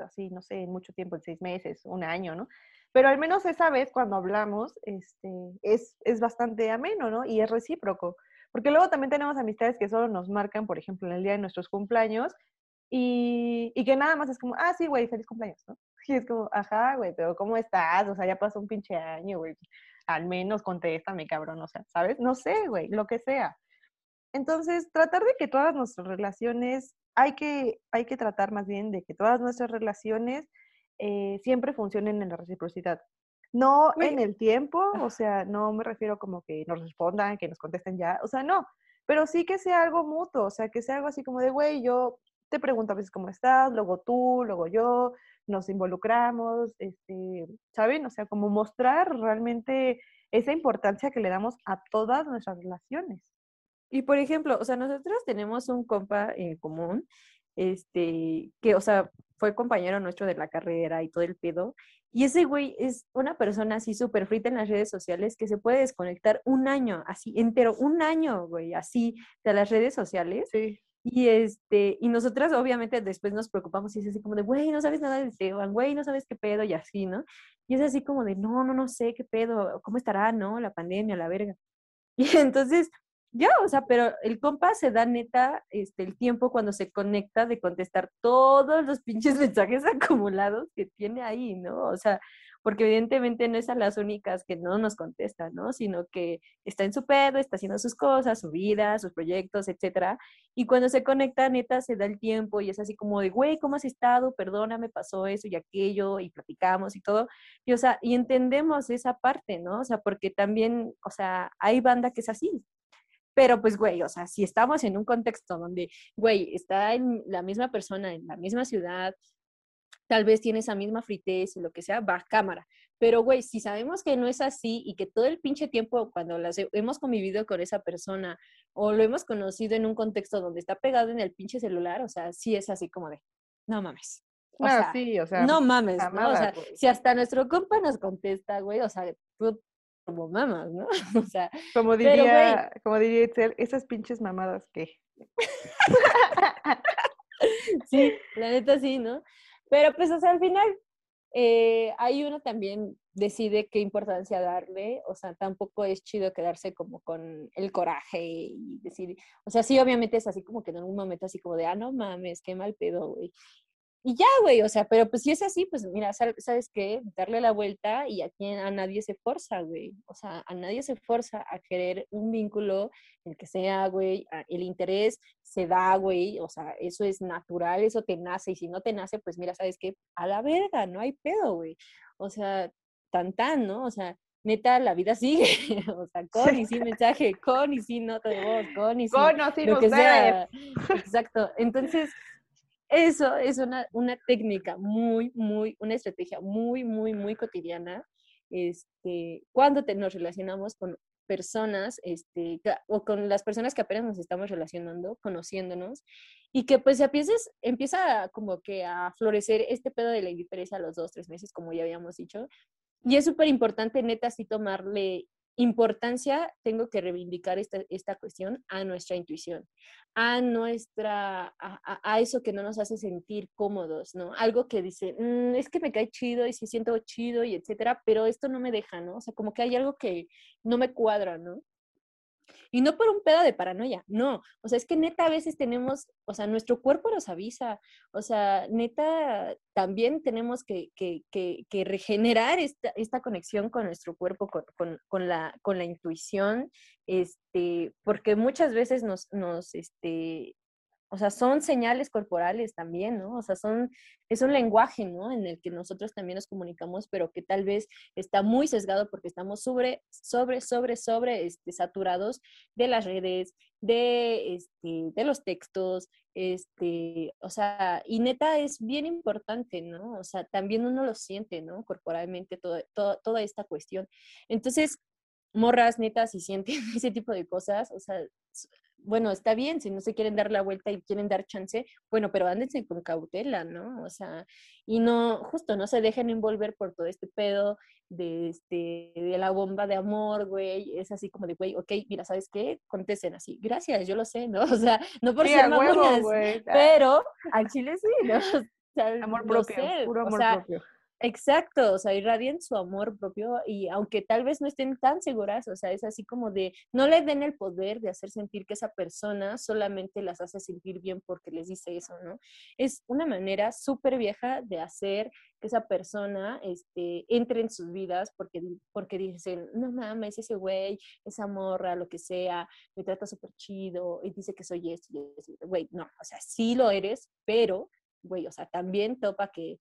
así, no sé, mucho tiempo, en seis meses, un año, ¿no? Pero al menos esa vez cuando hablamos, este, es, es bastante ameno, ¿no? Y es recíproco. Porque luego también tenemos amistades que solo nos marcan, por ejemplo, en el día de nuestros cumpleaños y, y que nada más es como, ah, sí, güey, feliz cumpleaños, ¿no? Y es como, ajá, güey, pero ¿cómo estás? O sea, ya pasó un pinche año, güey. Al menos contéstame, cabrón, o sea, ¿sabes? No sé, güey, lo que sea. Entonces, tratar de que todas nuestras relaciones, hay que, hay que tratar más bien de que todas nuestras relaciones eh, siempre funcionen en la reciprocidad. No en el tiempo, o sea, no me refiero como que nos respondan, que nos contesten ya, o sea, no, pero sí que sea algo mutuo, o sea, que sea algo así como de, güey, yo te pregunto a veces cómo estás, luego tú, luego yo, nos involucramos, este, ¿saben? O sea, como mostrar realmente esa importancia que le damos a todas nuestras relaciones. Y por ejemplo, o sea, nosotros tenemos un compa en común, este, que, o sea, fue compañero nuestro de la carrera y todo el pedo, y ese güey es una persona así súper frita en las redes sociales que se puede desconectar un año, así entero, un año, güey, así de las redes sociales. Sí. Y este, y nosotras obviamente después nos preocupamos y es así como de, güey, no sabes nada de Esteban, güey, no sabes qué pedo y así, ¿no? Y es así como de, no, no, no sé qué pedo, cómo estará, ¿no? La pandemia, la verga. Y entonces ya, o sea, pero el compa se da neta este, el tiempo cuando se conecta de contestar todos los pinches mensajes acumulados que tiene ahí, ¿no? O sea, porque evidentemente no es a las únicas que no nos contestan, ¿no? Sino que está en su pedo, está haciendo sus cosas, su vida, sus proyectos, etcétera. Y cuando se conecta, neta, se da el tiempo y es así como de, güey, ¿cómo has estado? Perdóname, pasó eso y aquello, y platicamos y todo. Y, o sea, y entendemos esa parte, ¿no? O sea, porque también, o sea, hay banda que es así, pero pues, güey, o sea, si estamos en un contexto donde, güey, está en la misma persona, en la misma ciudad, tal vez tiene esa misma fritez lo que sea, va cámara. Pero, güey, si sabemos que no es así y que todo el pinche tiempo cuando las hemos convivido con esa persona o lo hemos conocido en un contexto donde está pegado en el pinche celular, o sea, sí es así como de, no mames. O sea, sí, o sea, no mames, ¿no? O sea, si hasta nuestro compa nos contesta, güey, o sea, tú como mamas, ¿no? O sea, como diría, como diría Itzel, esas pinches mamadas que. sí, la neta sí, ¿no? Pero pues, o sea, al final, eh, hay uno también decide qué importancia darle, o sea, tampoco es chido quedarse como con el coraje y decir, o sea, sí, obviamente es así como que en algún momento así como de, ah, no mames, qué mal pedo, güey. Y ya, güey, o sea, pero pues si es así, pues mira, ¿sabes qué? Darle la vuelta y aquí a nadie se forza, güey. O sea, a nadie se forza a querer un vínculo, el que sea, güey, el interés se da, güey, o sea, eso es natural, eso te nace, y si no te nace, pues mira, ¿sabes qué? A la verga, no hay pedo, güey. O sea, tan tan, ¿no? O sea, neta, la vida sigue. o sea, con y sin mensaje, con y sin nota de voz, con y sin. Con o sin lo que sea. Exacto. Entonces, eso es una, una técnica muy, muy, una estrategia muy, muy, muy cotidiana. Este, cuando te, nos relacionamos con personas, este, o con las personas que apenas nos estamos relacionando, conociéndonos, y que pues empieza, empieza como que a florecer este pedo de la indiferencia a los dos, tres meses, como ya habíamos dicho. Y es súper importante, neta, sí tomarle importancia tengo que reivindicar esta, esta cuestión a nuestra intuición, a nuestra, a, eso que no nos hace sentir cómodos, ¿no? Algo que dice, mm, es que me cae chido y si siento chido y etcétera, pero esto no me deja, ¿no? O sea, como que hay algo que no me cuadra, ¿no? Y no por un pedo de paranoia, no. O sea, es que neta a veces tenemos, o sea, nuestro cuerpo nos avisa. O sea, neta también tenemos que, que, que, regenerar esta, esta, conexión con nuestro cuerpo, con, con, con, la, con la intuición, este, porque muchas veces nos, nos, este, o sea, son señales corporales también, ¿no? O sea, son, es un lenguaje, ¿no? En el que nosotros también nos comunicamos, pero que tal vez está muy sesgado porque estamos sobre, sobre, sobre, sobre, este, saturados de las redes, de, este, de los textos, este, o sea, y neta es bien importante, ¿no? O sea, también uno lo siente, ¿no? Corporalmente, todo, toda esta cuestión. Entonces, morras, netas, si sienten ese tipo de cosas, o sea, bueno, está bien, si no se quieren dar la vuelta y quieren dar chance, bueno, pero ándense con cautela, ¿no? O sea, y no, justo, no se dejen envolver por todo este pedo de, este, de la bomba de amor, güey, es así como de, güey, ok, mira, ¿sabes qué? Contesten así, gracias, yo lo sé, ¿no? O sea, no por ser mamonas, pero al chile sí, ¿no? O sea, amor propio, puro amor propio. Exacto, o sea, irradien su amor propio y aunque tal vez no estén tan seguras, o sea, es así como de, no le den el poder de hacer sentir que esa persona solamente las hace sentir bien porque les dice eso, ¿no? Es una manera súper vieja de hacer que esa persona este, entre en sus vidas porque, porque dicen, no mames, ese güey, esa morra, lo que sea, me trata súper chido y dice que soy esto y esto. Güey, no, o sea, sí lo eres, pero, güey, o sea, también topa que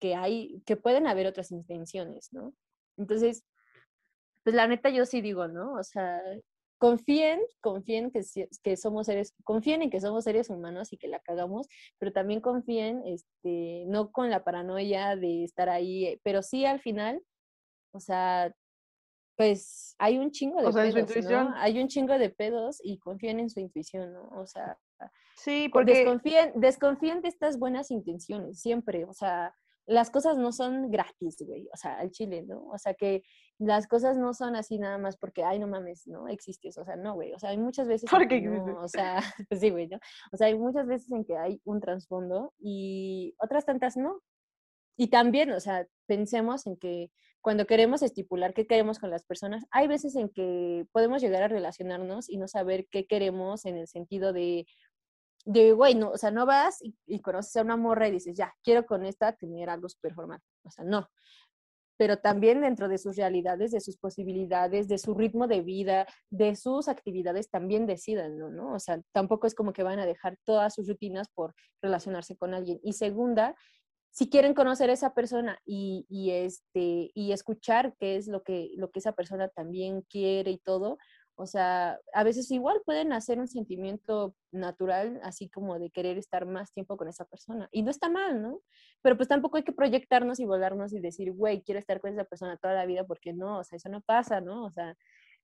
que hay, que pueden haber otras intenciones, ¿no? Entonces, pues la neta yo sí digo, ¿no? O sea, confíen, confíen que, que somos seres, confíen en que somos seres humanos y que la cagamos, pero también confíen, este, no con la paranoia de estar ahí, pero sí al final, o sea, pues hay un chingo de pedos, ¿no? Hay un chingo de pedos y confíen en su intuición, ¿no? O sea, sí, porque desconfíen, desconfíen de estas buenas intenciones, siempre, o sea, las cosas no son gratis, güey, o sea, al chile, ¿no? O sea, que las cosas no son así nada más porque, ay, no mames, no existes, o sea, no, güey, o sea, hay muchas veces... Porque no, o sea, pues sí, güey, ¿no? O sea, hay muchas veces en que hay un trasfondo y otras tantas no. Y también, o sea, pensemos en que cuando queremos estipular qué queremos con las personas, hay veces en que podemos llegar a relacionarnos y no saber qué queremos en el sentido de, de, güey, no, o sea, no vas y, conoces a una morra y dices, ya, quiero con esta tener algo súper formal. O sea, no. Pero también dentro de sus realidades, de sus posibilidades, de su ritmo de vida, de sus actividades, también decidan, ¿no? O sea, tampoco es como que van a dejar todas sus rutinas por relacionarse con alguien. Y segunda, si quieren conocer a esa persona y, y, este, y escuchar qué es lo que, lo que esa persona también quiere y todo, o sea, a veces igual pueden hacer un sentimiento natural, así como de querer estar más tiempo con esa persona. Y no está mal, ¿no? Pero pues tampoco hay que proyectarnos y volarnos y decir, güey, quiero estar con esa persona toda la vida, porque no, o sea, eso no pasa, ¿no? O sea,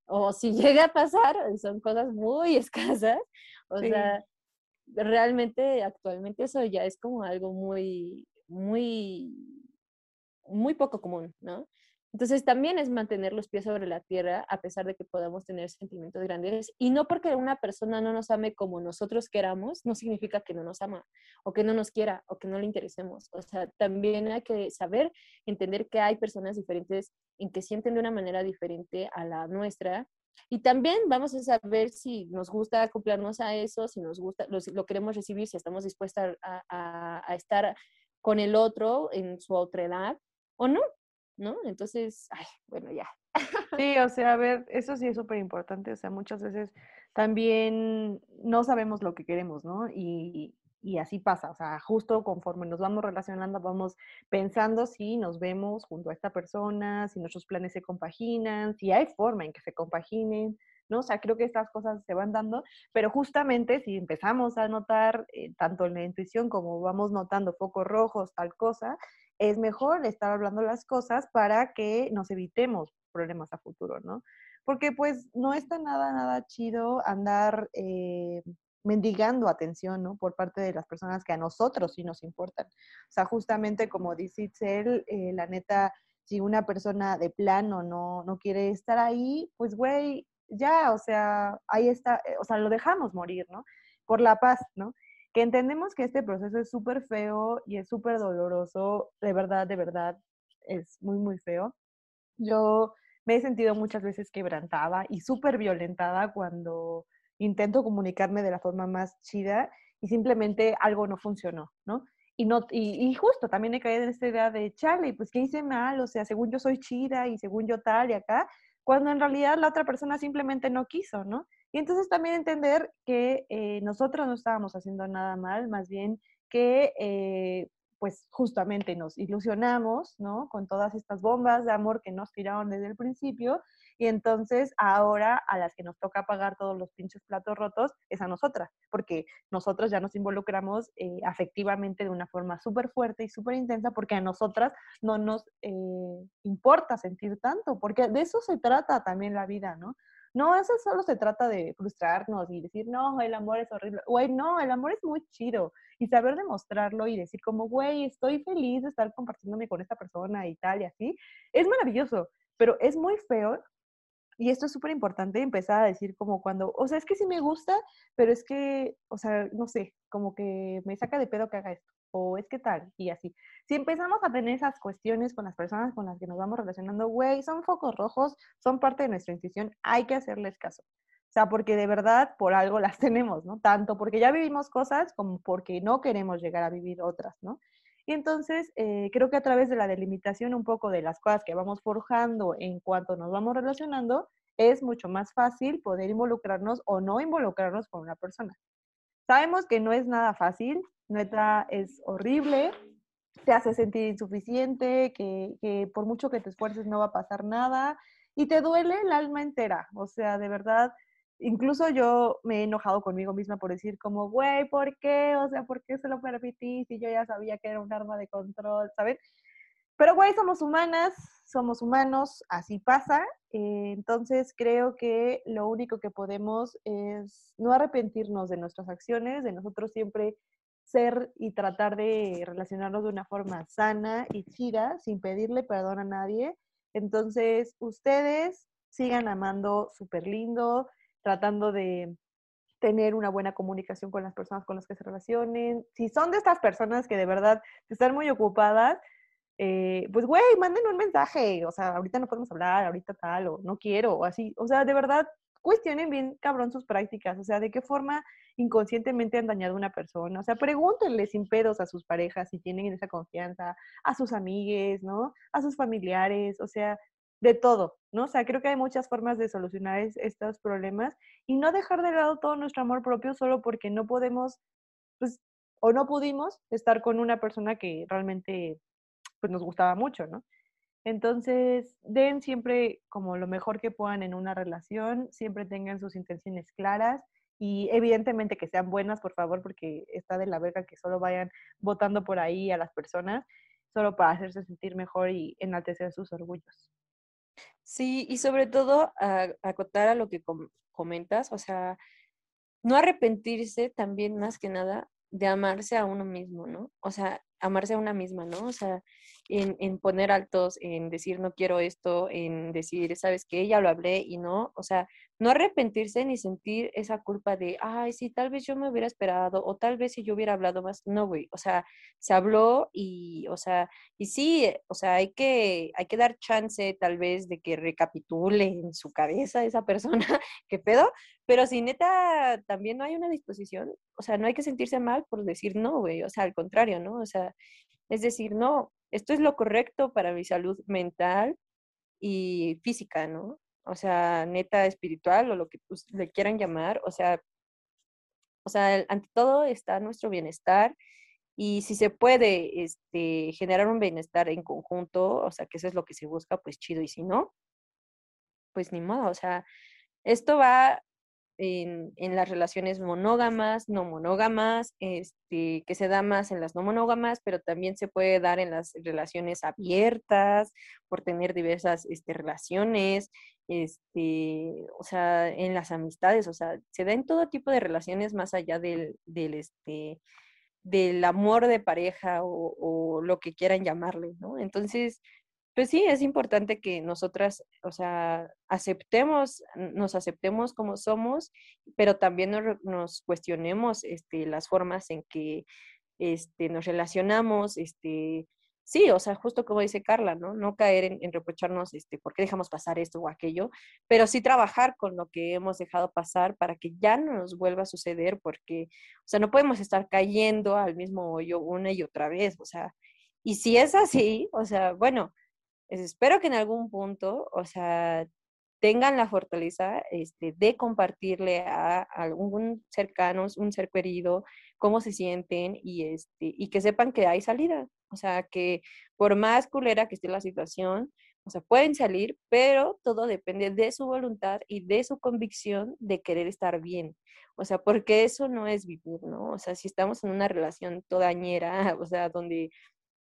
o si llega a pasar, son cosas muy escasas. O sea, realmente actualmente eso ya es como algo muy, muy, muy poco común, ¿no? Entonces también es mantener los pies sobre la tierra a pesar de que podamos tener sentimientos grandes. Y no porque una persona no nos ame como nosotros queramos, no significa que no nos ama o que no nos quiera o que no le interesemos. O sea, también hay que saber entender que hay personas diferentes en que sienten de una manera diferente a la nuestra. Y también vamos a saber si nos gusta acoplarnos a eso, si nos gusta, lo, queremos recibir, si estamos dispuestas a, a estar con el otro en su otra edad o no. ¿No? Entonces, ay, bueno, ya. Sí, o sea, a ver, eso sí es súper importante, o sea, muchas veces también no sabemos lo que queremos, ¿no? Y, y así pasa, o sea, justo conforme nos vamos relacionando, vamos pensando si nos vemos junto a esta persona, si nuestros planes se compaginan, si hay forma en que se compaginen, ¿no? O sea, creo que estas cosas se van dando, pero justamente si empezamos a notar, eh, tanto en la intuición como vamos notando focos rojos, tal cosa, es mejor estar hablando las cosas para que nos evitemos problemas a futuro, ¿no? Porque pues no está nada, nada chido andar eh, mendigando atención, ¿no? Por parte de las personas que a nosotros sí nos importan. O sea, justamente como dice Itzel, eh, la neta, si una persona de plano no, no quiere estar ahí, pues güey, ya, o sea, ahí está, eh, o sea, lo dejamos morir, ¿no? Por la paz, ¿no? Que entendemos que este proceso es súper feo y es súper doloroso, de verdad, de verdad, es muy, muy feo. Yo me he sentido muchas veces quebrantada y súper violentada cuando intento comunicarme de la forma más chida y simplemente algo no funcionó, ¿no? Y, no, y, justo también he caído en esta idea de, chale, pues ¿qué hice mal? O sea, según yo soy chida y según yo tal y acá, cuando en realidad la otra persona simplemente no quiso, ¿no? Y entonces también entender que eh, nosotros no estábamos haciendo nada mal, más bien que eh, pues justamente nos ilusionamos, ¿no? Con todas estas bombas de amor que nos tiraron desde el principio y entonces ahora a las que nos toca pagar todos los pinches platos rotos es a nosotras, porque nosotros ya nos involucramos eh, afectivamente de una forma súper fuerte y súper intensa porque a nosotras no nos importa sentir tanto, porque de eso se trata también la vida, ¿no? No, eso solo se trata de frustrarnos y decir, no, el amor es horrible. Güey, no, el amor es muy chido. Y saber demostrarlo y decir como, güey, estoy feliz de estar compartiéndome con esta persona y tal y así, es maravilloso. Pero es muy feo y esto es súper importante empezar a decir como cuando, o sea, es que sí me gusta, pero es que, o sea, no sé, como que me saca de pedo que haga esto, o es que tal, y así. Si empezamos a tener esas cuestiones con las personas con las que nos vamos relacionando, güey, son focos rojos, son parte de nuestra intuición, hay que hacerles caso. O sea, porque de verdad por algo las tenemos, ¿no? Tanto porque ya vivimos cosas como porque no queremos llegar a vivir otras, ¿no? Y entonces eh, creo que a través de la delimitación un poco de las cosas que vamos forjando en cuanto nos vamos relacionando, es mucho más fácil poder involucrarnos o no involucrarnos con una persona. Sabemos que no es nada fácil, neta es horrible, te hace sentir insuficiente, que, por mucho que te esfuerces no va a pasar nada y te duele el alma entera. O sea, de verdad, incluso yo me he enojado conmigo misma por decir como, güey, ¿por qué? O sea, ¿por qué se lo permití si yo ya sabía que era un arma de control, ¿sabes? Pero, güey, somos humanas, somos humanos, así pasa. Eh, entonces, creo que lo único que podemos es no arrepentirnos de nuestras acciones, de nosotros siempre ser y tratar de relacionarnos de una forma sana y chida, sin pedirle perdón a nadie. Entonces, ustedes sigan amando súper lindo, tratando de tener una buena comunicación con las personas con las que se relacionen. Si son de estas personas que de verdad están muy ocupadas, eh, pues güey, manden un mensaje, o sea, ahorita no podemos hablar, ahorita tal, o no quiero, o así. O sea, de verdad, cuestionen bien cabrón sus prácticas, o sea, de qué forma inconscientemente han dañado a una persona. O sea, pregúntenle sin pedos a sus parejas si tienen esa confianza, a sus amigues, ¿no? A sus familiares, o sea, de todo, ¿no? O sea, creo que hay muchas formas de solucionar estos problemas y no dejar de lado todo nuestro amor propio solo porque no podemos, pues, o no pudimos estar con una persona que realmente, pues, nos gustaba mucho, ¿no? Entonces, den siempre como lo mejor que puedan en una relación, siempre tengan sus intenciones claras y evidentemente que sean buenas, por favor, porque está de la verga que solo vayan votando por ahí a las personas, solo para hacerse sentir mejor y enaltecer sus orgullos. Sí, y sobre todo acotar a lo que comentas, o sea, no arrepentirse también más que nada de amarse a uno mismo, ¿no? O sea, amarse a una misma, ¿no? O sea, en, poner altos, en decir no quiero esto, en decir, sabes que ya lo hablé y no, o sea, no arrepentirse ni sentir esa culpa de, ay, sí, tal vez yo me hubiera esperado o tal vez si yo hubiera hablado más, no, güey, o sea, se habló y, o sea, y sí, o sea, hay que, hay que dar chance tal vez de que recapitule en su cabeza esa persona, qué pedo, pero si neta también no hay una disposición, o sea, no hay que sentirse mal por decir no, güey, o sea, al contrario, ¿no? O sea, es decir, no, esto es lo correcto para mi salud mental y física, ¿no? O sea, neta espiritual o lo que le quieran llamar, o sea, o sea, ante todo está nuestro bienestar y si se puede este, generar un bienestar en conjunto, o sea, que eso es lo que se busca, pues chido, y si no, pues ni modo, o sea, esto va en, las relaciones monógamas, no monógamas, este, que se da más en las no monógamas, pero también se puede dar en las relaciones abiertas, por tener diversas este, relaciones, este, o sea, en las amistades, o sea, se da en todo tipo de relaciones más allá del, del, este, del amor de pareja o, o lo que quieran llamarle, ¿no? Entonces, pues sí, es importante que nosotras, o sea, aceptemos, nos aceptemos como somos, pero también nos, cuestionemos este, las formas en que este, nos relacionamos, este, sí, o sea, justo como dice Carla, ¿no? No caer en, reprocharnos, este, por qué dejamos pasar esto o aquello, pero sí trabajar con lo que hemos dejado pasar para que ya no nos vuelva a suceder, porque, o sea, no podemos estar cayendo al mismo hoyo una y otra vez, o sea, y si es así, o sea, bueno, espero que en algún punto, o sea, tengan la fortaleza este, de compartirle a algún cercano, un ser querido, cómo se sienten y, este, y que sepan que hay salida. O sea, que por más culera que esté la situación, o sea, pueden salir, pero todo depende de su voluntad y de su convicción de querer estar bien. O sea, porque eso no es vivir, ¿no? O sea, si estamos en una relación todañera, o sea, donde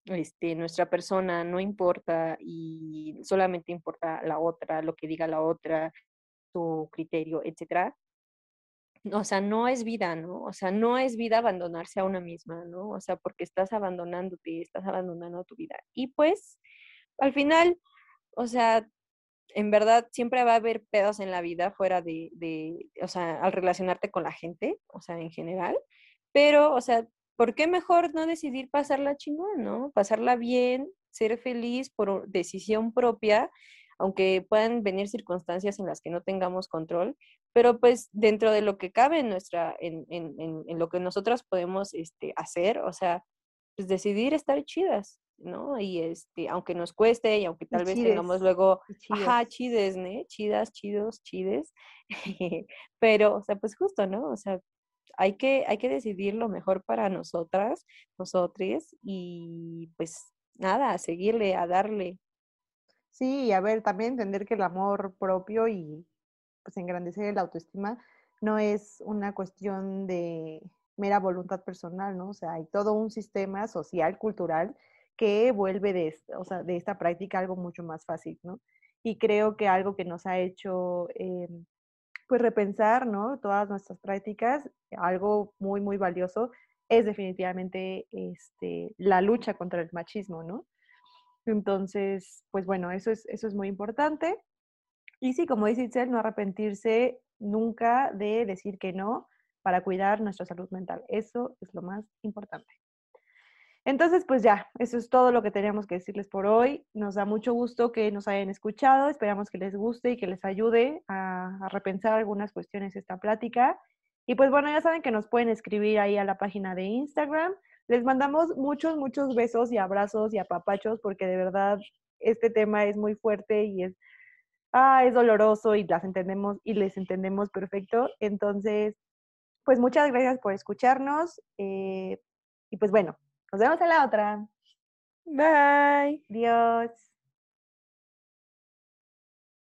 este, nuestra persona no importa y solamente importa la otra, lo que diga la otra, tu criterio, etcétera. O sea, no es vida, ¿no? O sea, no es vida abandonarse a una misma, ¿no? O sea, porque estás abandonándote, estás abandonando tu vida. Y pues, al final, o sea, en verdad siempre va a haber pedos en la vida fuera de, de, o sea, al relacionarte con la gente, o sea, en general. Pero, o sea, ¿por qué mejor no decidir pasarla chingón, no? Pasarla bien, ser feliz por decisión propia, aunque puedan venir circunstancias en las que no tengamos control, pero pues dentro de lo que cabe en nuestra, en, en, en, lo que nosotras podemos este, hacer, o sea, pues decidir estar chidas, ¿no? Y este, aunque nos cueste y aunque tal vez tengamos luego, ajá, chides, ¿no? Chidas, chidos, chides, pero, o sea, pues justo, ¿no? O sea, hay que, hay que decidir lo mejor para nosotras, nosotros, y pues nada, a seguirle, a darle. Sí, a ver, también entender que el amor propio y pues engrandecer la autoestima no es una cuestión de mera voluntad personal, ¿no? O sea, hay todo un sistema social, cultural, que vuelve de, o sea, de esta práctica algo mucho más fácil, ¿no? Y creo que algo que nos ha hecho em, pues repensar, ¿no? Todas nuestras prácticas, algo muy, muy valioso es definitivamente este, la lucha contra el machismo, ¿no? Entonces, pues bueno, eso es, eso es muy importante. Y sí, como dice Itzel, no arrepentirse nunca de decir que no para cuidar nuestra salud mental. Eso es lo más importante. Entonces, pues ya, eso es todo lo que teníamos que decirles por hoy. Nos da mucho gusto que nos hayan escuchado. Esperamos que les guste y que les ayude a, repensar algunas cuestiones esta plática. Y pues bueno, ya saben que nos pueden escribir ahí a la página de Instagram. Les mandamos muchos, muchos besos y abrazos y apapachos porque de verdad este tema es muy fuerte y es, ah, es doloroso y las entendemos y les entendemos perfecto. Entonces, pues muchas gracias por escucharnos. Eh, y pues bueno, nos vemos en la otra. Bye. Adiós.